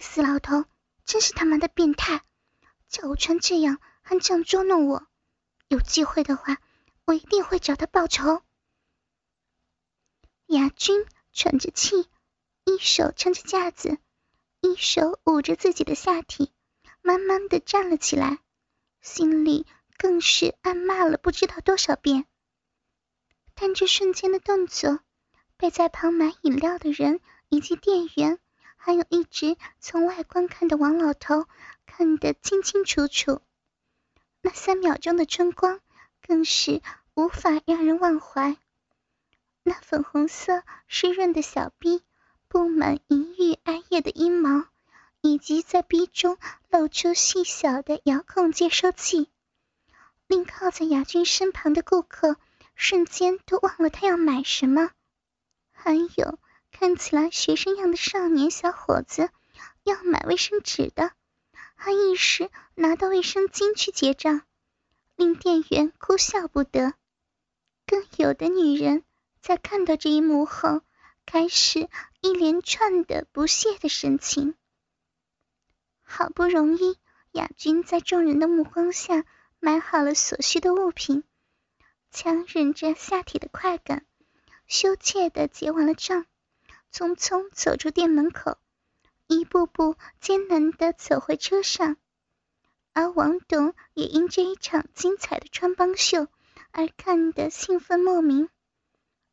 死老头真是他妈的变态，叫我穿这样还这样捉弄我。有机会的话，我一定会找他报仇。亚军喘着气，一手撑着架子，一手捂着自己的下体，慢慢的站了起来，心里更是暗骂了不知道多少遍。但这瞬间的动作，被在旁买饮料的人以及店员，还有一直从外观看的王老头看得清清楚楚。那三秒钟的春光，更是无法让人忘怀。那粉红色湿润的小臂，布满淫欲艾叶的阴毛，以及在臂中露出细小的遥控接收器，令靠在雅君身旁的顾客瞬间都忘了他要买什么。还有看起来学生样的少年小伙子要买卫生纸的。还一时拿到卫生巾去结账，令店员哭笑不得。更有的女人在看到这一幕后，开始一连串的不屑的神情。好不容易，亚军在众人的目光下买好了所需的物品，强忍着下体的快感，羞怯的结完了账，匆匆走出店门口。一步步艰难地走回车上，而王董也因这一场精彩的穿帮秀而看得兴奋莫名，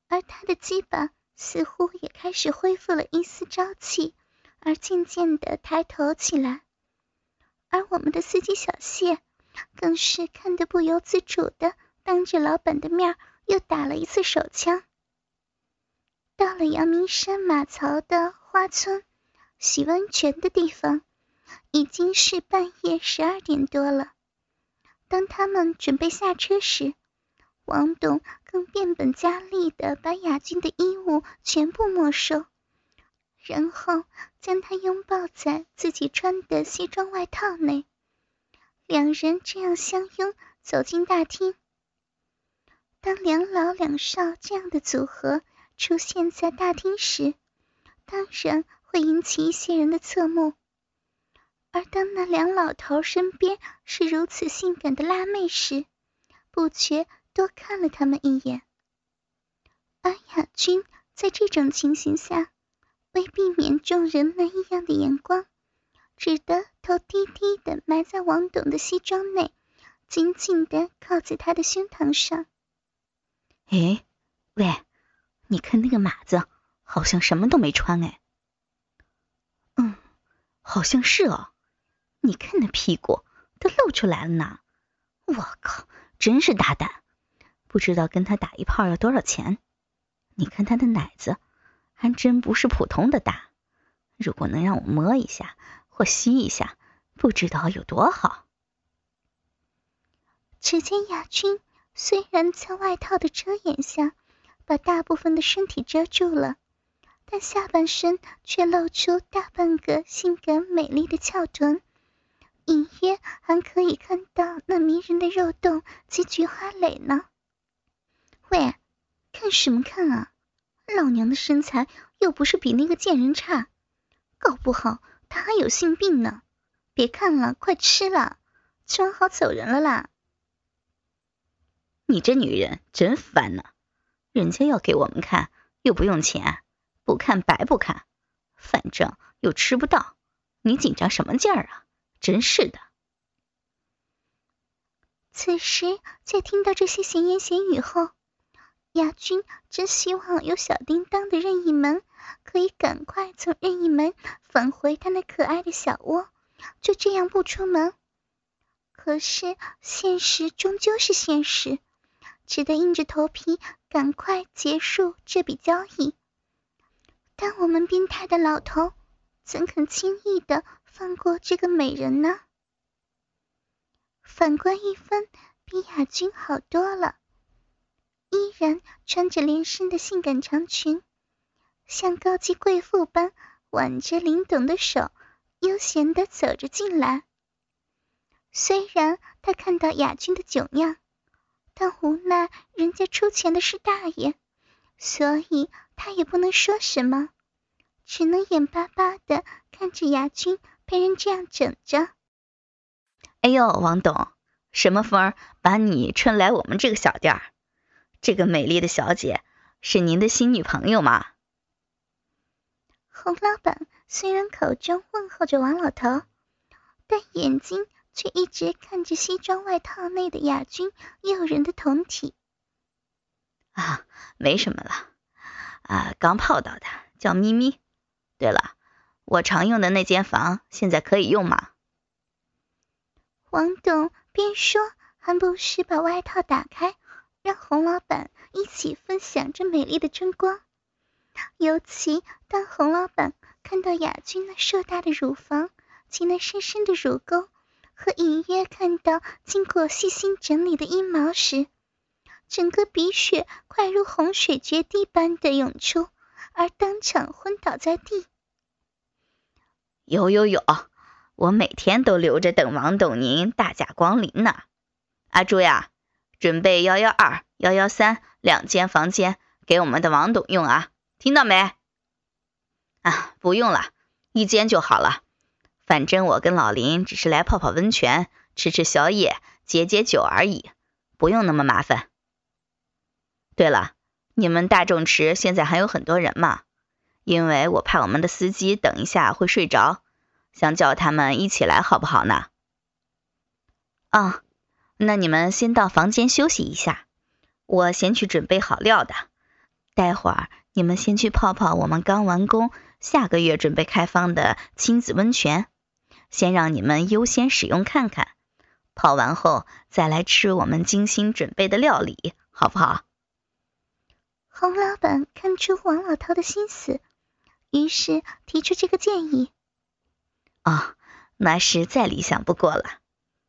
而他的鸡巴似乎也开始恢复了一丝朝气，而渐渐地抬头起来。而我们的司机小谢更是看得不由自主地当着老板的面又打了一次手枪。到了阳明山马槽的花村。洗温泉的地方已经是半夜十二点多了。当他们准备下车时，王董更变本加厉地把雅君的衣物全部没收，然后将她拥抱在自己穿的西装外套内。两人这样相拥走进大厅。当两老两少这样的组合出现在大厅时，当然。会引起一些人的侧目，而当那两老头身边是如此性感的辣妹时，不觉多看了他们一眼。而雅君在这种情形下，为避免众人那异样的眼光，只得头低低的埋在王董的西装内，紧紧的靠在他的胸膛上。哎，喂，你看那个马子，好像什么都没穿哎。嗯好像是哦，你看那屁股都露出来了呢。我靠，真是大胆！不知道跟他打一炮要多少钱？你看他的奶子，还真不是普通的大。如果能让我摸一下或吸一下，不知道有多好。只见亚军虽然在外套的遮掩下，把大部分的身体遮住了。但下半身却露出大半个性感美丽的翘臀，隐约还可以看到那迷人的肉洞及菊花蕾呢。喂，看什么看啊？老娘的身材又不是比那个贱人差，搞不好他还有性病呢。别看了，快吃了，吃完好走人了啦。你这女人真烦呢，人家要给我们看，又不用钱。不看白不看，反正又吃不到，你紧张什么劲儿啊？真是的。此时在听到这些闲言闲语后，亚军真希望有小叮当的任意门，可以赶快从任意门返回他那可爱的小窝，就这样不出门。可是现实终究是现实，只得硬着头皮赶快结束这笔交易。但我们变态的老头怎肯轻易的放过这个美人呢？反观一芬，比雅君好多了，依然穿着连身的性感长裙，像高级贵妇般挽着林董的手，悠闲的走着进来。虽然他看到雅君的囧样，但无奈人家出钱的是大爷。所以他也不能说什么，只能眼巴巴的看着雅君被人这样整着。哎呦，王董，什么风把你吹来我们这个小店儿？这个美丽的小姐是您的新女朋友吗？洪老板虽然口中问候着王老头，但眼睛却一直看着西装外套内的雅君诱人的酮体。啊，没什么了，啊，刚泡到的，叫咪咪。对了，我常用的那间房现在可以用吗？王董边说，还不时把外套打开，让洪老板一起分享这美丽的春光。尤其当洪老板看到雅君那硕大的乳房及那深深的乳沟，和隐约看到经过细心整理的阴毛时，整个鼻血快如洪水决堤般的涌出，而当场昏倒在地。有有有！我每天都留着等王董您大驾光临呢。阿朱呀，准备幺幺二、幺幺三两间房间给我们的王董用啊，听到没？啊，不用了，一间就好了。反正我跟老林只是来泡泡温泉、吃吃宵夜、解解酒而已，不用那么麻烦。对了，你们大众池现在还有很多人吗？因为我怕我们的司机等一下会睡着。想叫他们一起来，好不好呢？啊，那你们先到房间休息一下，我先去准备好料的。待会儿你们先去泡泡我们刚完工、下个月准备开放的亲子温泉，先让你们优先使用看看。泡完后再来吃我们精心准备的料理，好不好？洪老板看出王老头的心思，于是提出这个建议。哦，那是再理想不过了。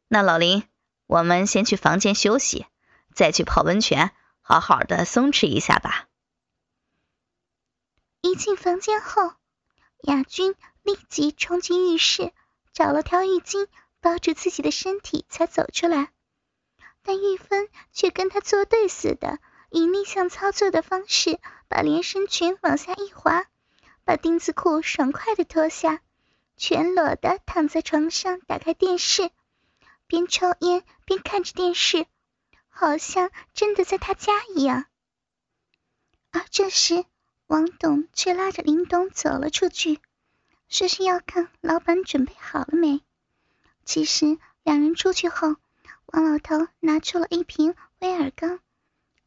那老林，我们先去房间休息，再去泡温泉，好好的松弛一下吧。一进房间后，亚军立即冲进浴室，找了条浴巾包住自己的身体，才走出来。但玉芬却跟他作对似的，以逆向操作的方式把连身裙往下一滑，把丁字裤爽快的脱下。全裸的躺在床上，打开电视，边抽烟边看着电视，好像真的在他家一样。而这时，王董却拉着林董走了出去，说是要看老板准备好了没。其实两人出去后，王老头拿出了一瓶威尔刚，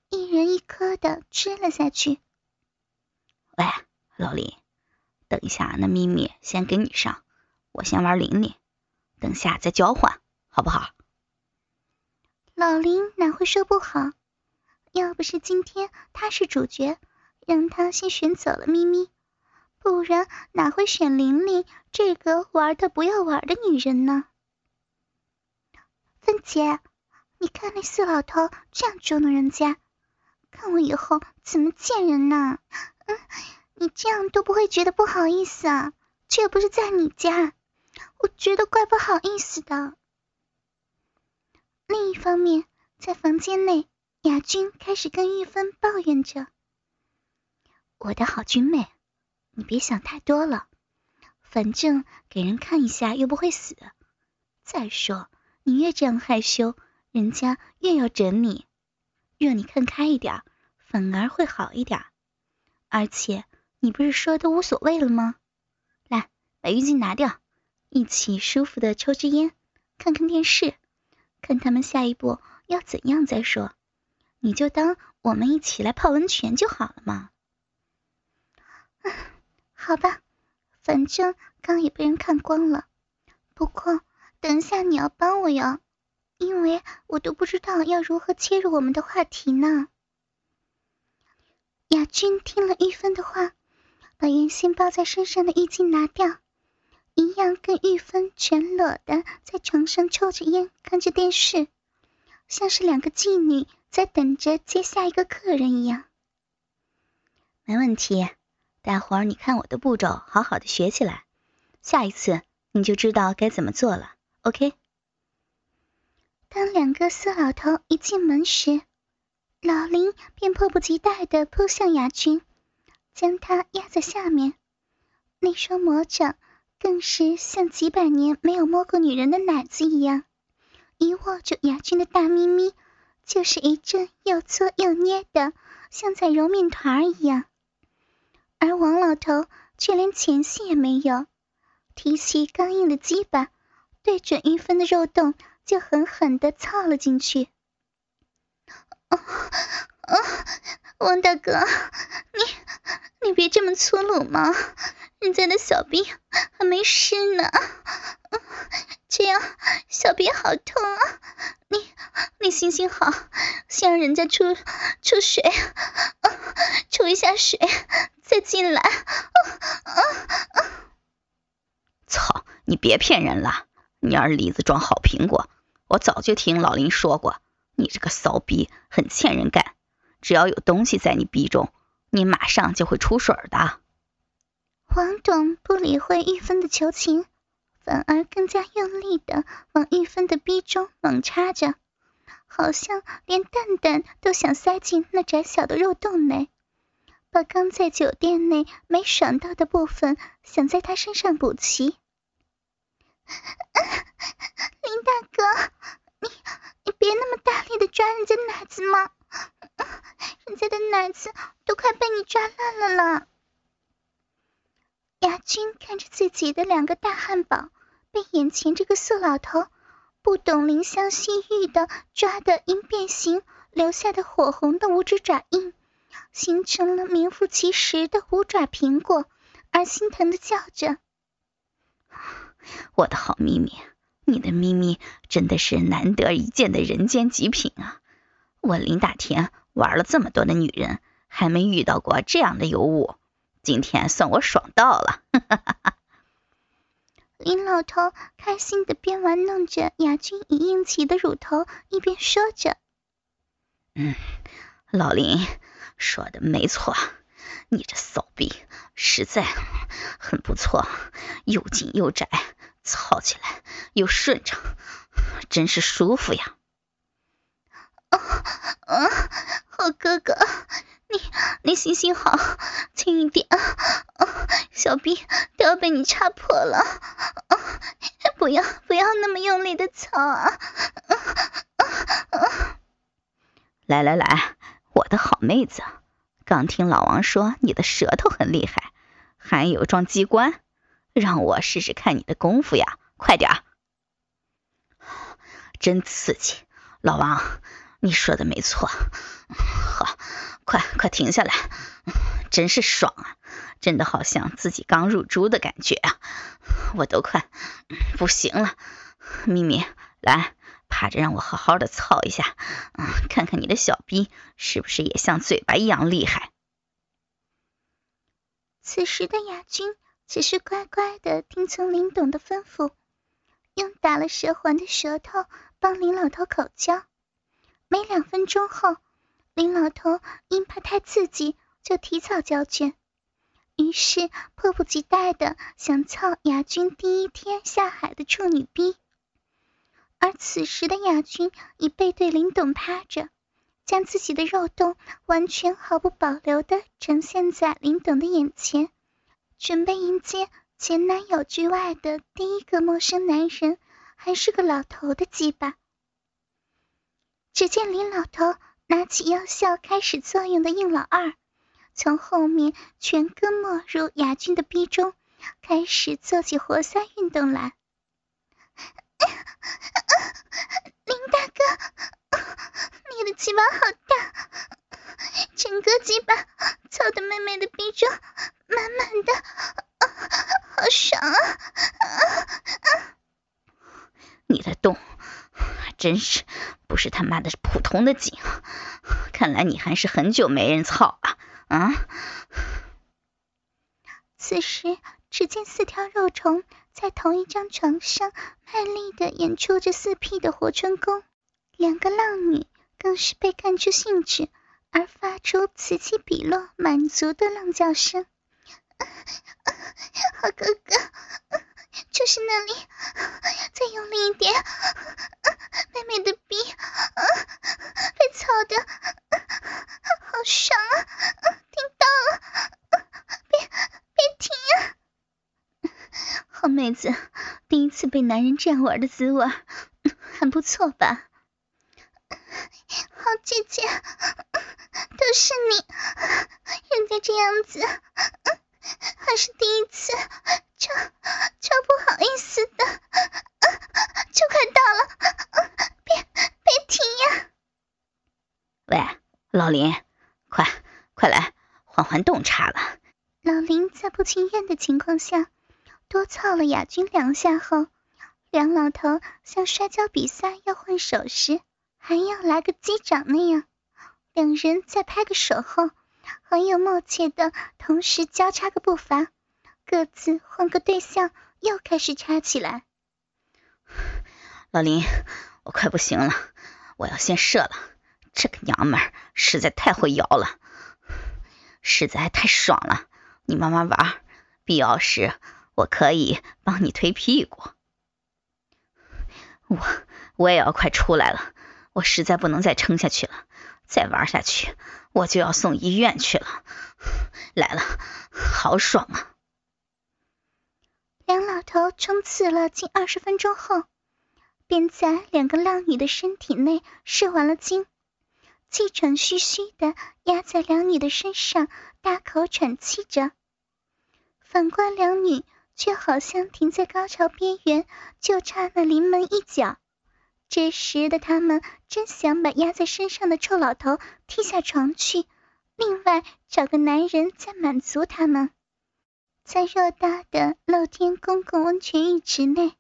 一人一颗的吃了下去。喂，老林。等一下，那咪咪先给你上，我先玩琳琳，等下再交换，好不好？老林哪会说不好？要不是今天他是主角，让他先选走了咪咪，不然哪会选玲玲这个玩的不要玩的女人呢？芬姐，你看那四老头这样捉弄人家，看我以后怎么见人呢？嗯。你这样都不会觉得不好意思啊？这又不是在你家，我觉得怪不好意思的。另一方面，在房间内，雅君开始跟玉芬抱怨着：“我的好君妹，你别想太多了，反正给人看一下又不会死。再说，你越这样害羞，人家越要整你。若你看开一点，反而会好一点。而且。”你不是说都无所谓了吗？来，把浴巾拿掉，一起舒服的抽支烟，看看电视，看他们下一步要怎样再说。你就当我们一起来泡温泉就好了嘛。好吧，反正刚也被人看光了。不过等一下你要帮我哟，因为我都不知道要如何切入我们的话题呢。雅君听了玉芬的话。把原先包在身上的浴巾拿掉，一样跟玉芬全裸的在床上抽着烟，看着电视，像是两个妓女在等着接下一个客人一样。没问题，待会儿你看我的步骤，好好的学起来，下一次你就知道该怎么做了。OK。当两个色老头一进门时，老林便迫不及待地扑向雅君。将他压在下面，那双魔掌更是像几百年没有摸过女人的奶子一样，一握住雅君的大咪咪，就是一阵又搓又捏的，像在揉面团一样。而王老头却连前戏也没有，提起刚硬的鸡巴，对准玉芬的肉洞就狠狠的操了进去。哦哦，王大哥，你你别这么粗鲁嘛，人家的小兵还没湿呢，这样小兵好痛啊！你你行行好，先让人家出出水，出一下水再进来。操！你别骗人了，你儿梨子装好苹果，我早就听老林说过。你这个骚逼很欠人干，只要有东西在你逼中，你马上就会出水的。王董不理会玉芬的求情，反而更加用力的往玉芬的逼中猛插着，好像连蛋蛋都想塞进那窄小的肉洞内，把刚在酒店内没爽到的部分想在他身上补齐。林大哥，你。你别那么大力的抓人家奶子嘛，人家的奶子都快被你抓烂了啦！雅君看着自己的两个大汉堡被眼前这个色老头不懂怜香惜玉的抓得因变形留下的火红的五指爪印，形成了名副其实的五爪苹果，而心疼的叫着：“我的好咪咪！”你的咪咪真的是难得一见的人间极品啊！我林大田玩了这么多的女人，还没遇到过这样的尤物，今天算我爽到了！林老头开心的边玩弄着雅君已硬起的乳头，一边说着：“嗯，老林说的没错，你这骚逼实在很不错，又紧又窄。”操起来又顺畅，真是舒服呀！啊啊，好哥哥，你你行行好，轻一点啊！小臂都要被你插破了，啊！不要不要那么用力的操啊！来来来，我的好妹子，刚听老王说你的舌头很厉害，还有装机关。让我试试看你的功夫呀！快点儿，真刺激！老王，你说的没错。好，快快停下来，真是爽啊！真的好像自己刚入猪的感觉啊！我都快不行了。咪咪，来，趴着让我好好的操一下，嗯，看看你的小逼是不是也像嘴巴一样厉害。此时的雅君。只是乖乖的听从林董的吩咐，用打了蛇环的舌头帮林老头口交。没两分钟后，林老头因怕太刺激，就提早交卷，于是迫不及待的想操雅君第一天下海的处女逼。而此时的雅君已背对林董趴着，将自己的肉洞完全毫不保留的呈现在林董的眼前。准备迎接前男友之外的第一个陌生男人，还是个老头的鸡巴。只见林老头拿起药效开始作用的硬老二，从后面全根没入雅君的逼中，开始做起活塞运动来。林大哥，你的鸡巴好大，整个鸡巴操的妹妹的逼中。满满的，好爽啊！你的洞真是不是他妈的普通的紧，看来你还是很久没人操了啊！此时，只见四条肉虫在同一张床上卖力的演出着四屁的活春宫，两个浪女更是被干出兴致而发出此起彼落、满足的浪叫声。好哥哥，就是那里，再用力一点，妹妹的逼被操的好爽妹子，第一次被男人这样玩的滋味，很不错吧？好姐姐，都是你，人家这样子，还是第一次，超超不好意思的，就快到了，别别停呀！喂，老林，快快来换换洞察了。老林在不情愿的情况下。操了亚军两下后，梁老头像摔跤比赛要换手时，还要来个击掌那样，两人再拍个手后，很有默契的同时交叉个步伐，各自换个对象，又开始插起来。老林，我快不行了，我要先射了。这个娘们儿实在太会摇了，实在太爽了。你慢慢玩，必要时。我可以帮你推屁股，我我也要快出来了，我实在不能再撑下去了，再玩下去我就要送医院去了。来了，好爽啊！梁老头冲刺了近二十分钟后，便在两个浪女的身体内射完了精，气喘吁吁的压在两女的身上，大口喘气着。反观两女。却好像停在高潮边缘，就差那临门一脚。这时的他们真想把压在身上的臭老头踢下床去，另外找个男人再满足他们。在偌大的露天公共温泉浴池内，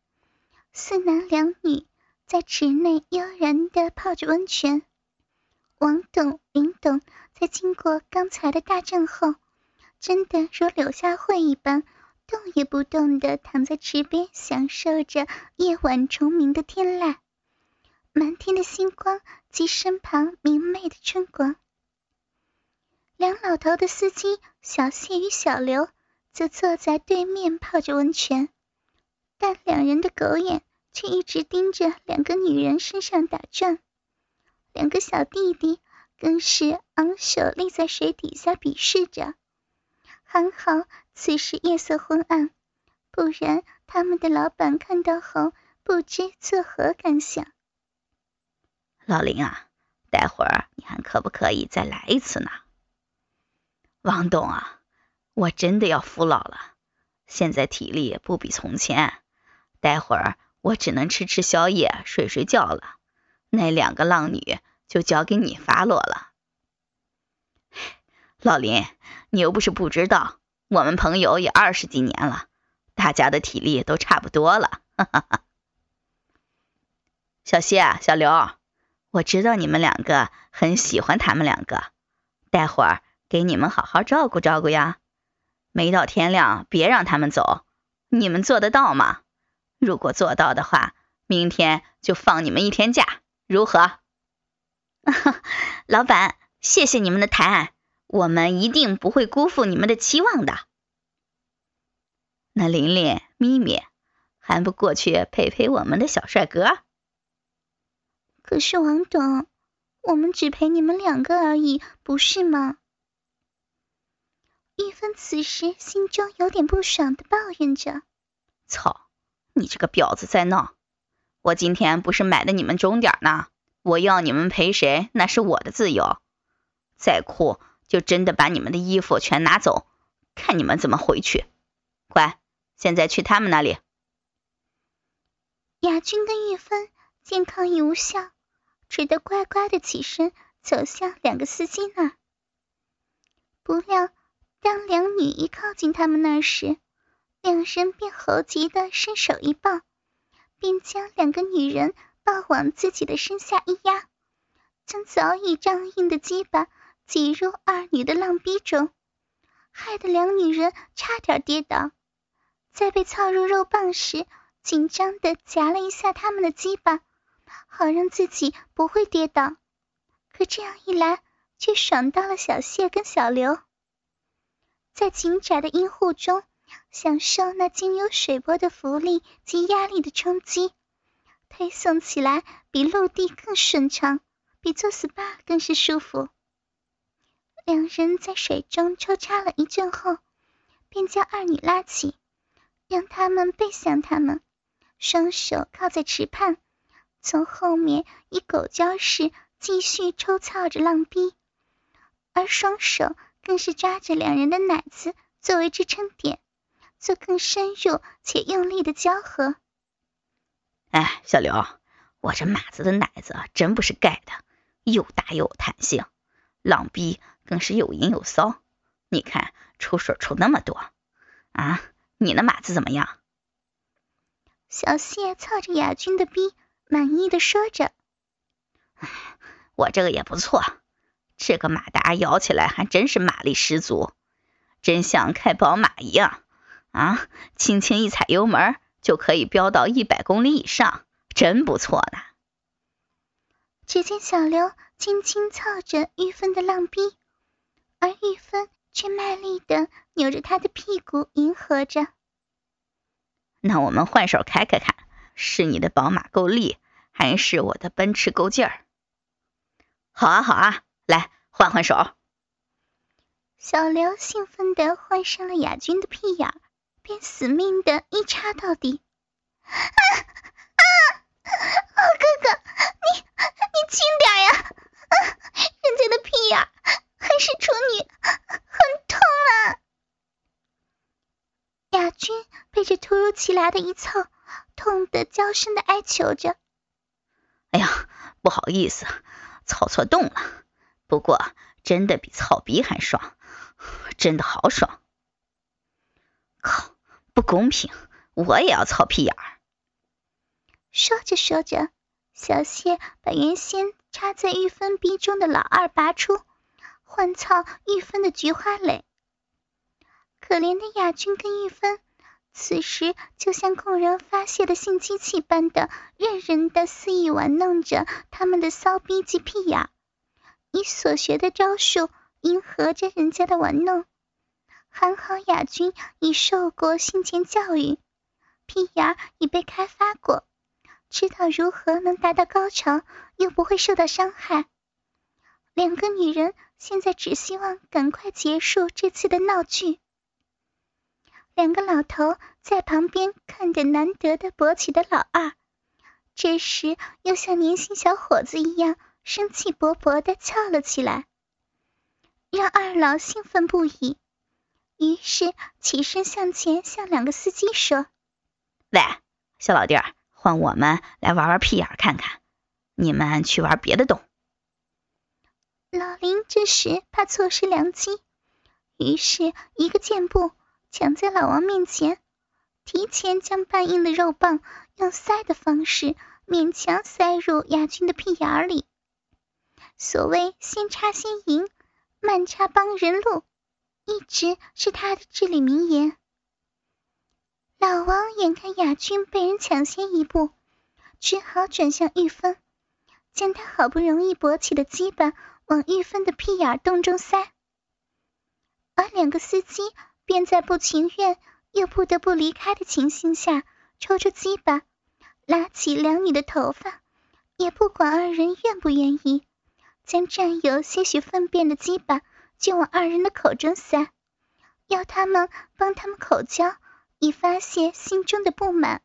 四男两女在池内悠然地泡着温泉。王董、林董在经过刚才的大战后，真的如柳下惠一般。动也不动地躺在池边，享受着夜晚虫鸣的天籁，满天的星光及身旁明媚的春光。两老头的司机小谢与小刘则坐在对面泡着温泉，但两人的狗眼却一直盯着两个女人身上打转。两个小弟弟更是昂首立在水底下鄙视着。还好此时夜色昏暗，不然他们的老板看到后不知作何感想。老林啊，待会儿你还可不可以再来一次呢？王董啊，我真的要服老了，现在体力不比从前，待会儿我只能吃吃宵夜、睡睡觉了。那两个浪女就交给你发落了。老林，你又不是不知道，我们朋友也二十几年了，大家的体力都差不多了。哈哈哈。小谢、小刘，我知道你们两个很喜欢他们两个，待会儿给你们好好照顾照顾呀。没到天亮别让他们走，你们做得到吗？如果做到的话，明天就放你们一天假，如何？老板，谢谢你们的抬爱。我们一定不会辜负你们的期望的。那琳琳、咪咪还不过去陪陪我们的小帅哥？可是王董，我们只陪你们两个而已，不是吗？玉芬此时心中有点不爽的抱怨着：“操，你这个婊子在闹！我今天不是买的你们钟点呢，我要你们陪谁那是我的自由，再酷。”就真的把你们的衣服全拿走，看你们怎么回去！快，现在去他们那里。雅君跟玉芬见抗议无效，只得乖乖的起身走向两个司机那儿。不料，当两女一靠近他们那时，两人便猴急的伸手一抱，便将两个女人抱往自己的身下一压，将早已僵硬的鸡巴。挤入二女的浪逼中，害得两女人差点跌倒。在被操入肉棒时，紧张的夹了一下他们的鸡巴，好让自己不会跌倒。可这样一来，却爽到了小谢跟小刘。在紧窄的阴户中，享受那经由水波的浮力及压力的冲击，推送起来比陆地更顺畅，比做 SPA 更是舒服。两人在水中抽插了一阵后，便将二女拉起，让他们背向他们，双手靠在池畔，从后面以狗叫式继续抽操着浪逼，而双手更是抓着两人的奶子作为支撑点，做更深入且用力的交合。哎，小刘，我这马子的奶子真不是盖的，又大又有弹性，浪逼更是有淫有骚。你看出水出那么多，啊，你那马子怎么样？小谢操着亚军的逼，满意的说着：“我这个也不错，这个马达摇起来还真是马力十足，真像开宝马一样啊！轻轻一踩油门就可以飙到一百公里以上，真不错呢。”只见小刘轻轻操着玉芬的浪逼，而玉芬。却卖力的扭着他的屁股，迎合着。那我们换手开开看，是你的宝马够力，还是我的奔驰够劲儿？好啊，好啊，来换换手。小刘兴奋的换上了亚军的屁眼，便死命的一插到底。啊啊！好，哥哥，你你轻点呀！啊，人家的屁眼还是处女。很痛啊亚军被这突如其来的一操，痛得娇声的哀求着：“哎呀，不好意思，操错洞了。不过真的比操逼还爽，真的好爽！靠，不公平，我也要操屁眼儿。”说着说着，小谢把原先插在玉芬逼中的老二拔出，换操玉芬的菊花蕾。可怜的雅君跟玉芬，此时就像供人发泄的性机器般的，任人的肆意玩弄着他们的骚逼及屁眼，以所学的招数迎合着人家的玩弄。还好雅君已受过性前教育，屁眼已被开发过，知道如何能达到高潮又不会受到伤害。两个女人现在只希望赶快结束这次的闹剧。两个老头在旁边看着难得的勃起的老二，这时又像年轻小伙子一样生气勃勃的翘了起来，让二老兴奋不已。于是起身向前向两个司机说：“喂，小老弟儿，换我们来玩玩屁眼看看，你们去玩别的洞。”老林这时怕错失良机，于是一个箭步。抢在老王面前，提前将半硬的肉棒用塞的方式勉强塞入亚军的屁眼里。所谓先插先赢，慢插帮人路，一直是他的至理名言。老王眼看亚军被人抢先一步，只好转向玉芬，将他好不容易勃起的鸡巴往玉芬的屁眼洞中塞，而两个司机。便在不情愿又不得不离开的情形下，抽出鸡巴，拉起两女的头发，也不管二人愿不愿意，将沾有些许粪便的鸡巴就往二人的口中塞，要他们帮他们口交，以发泄心中的不满。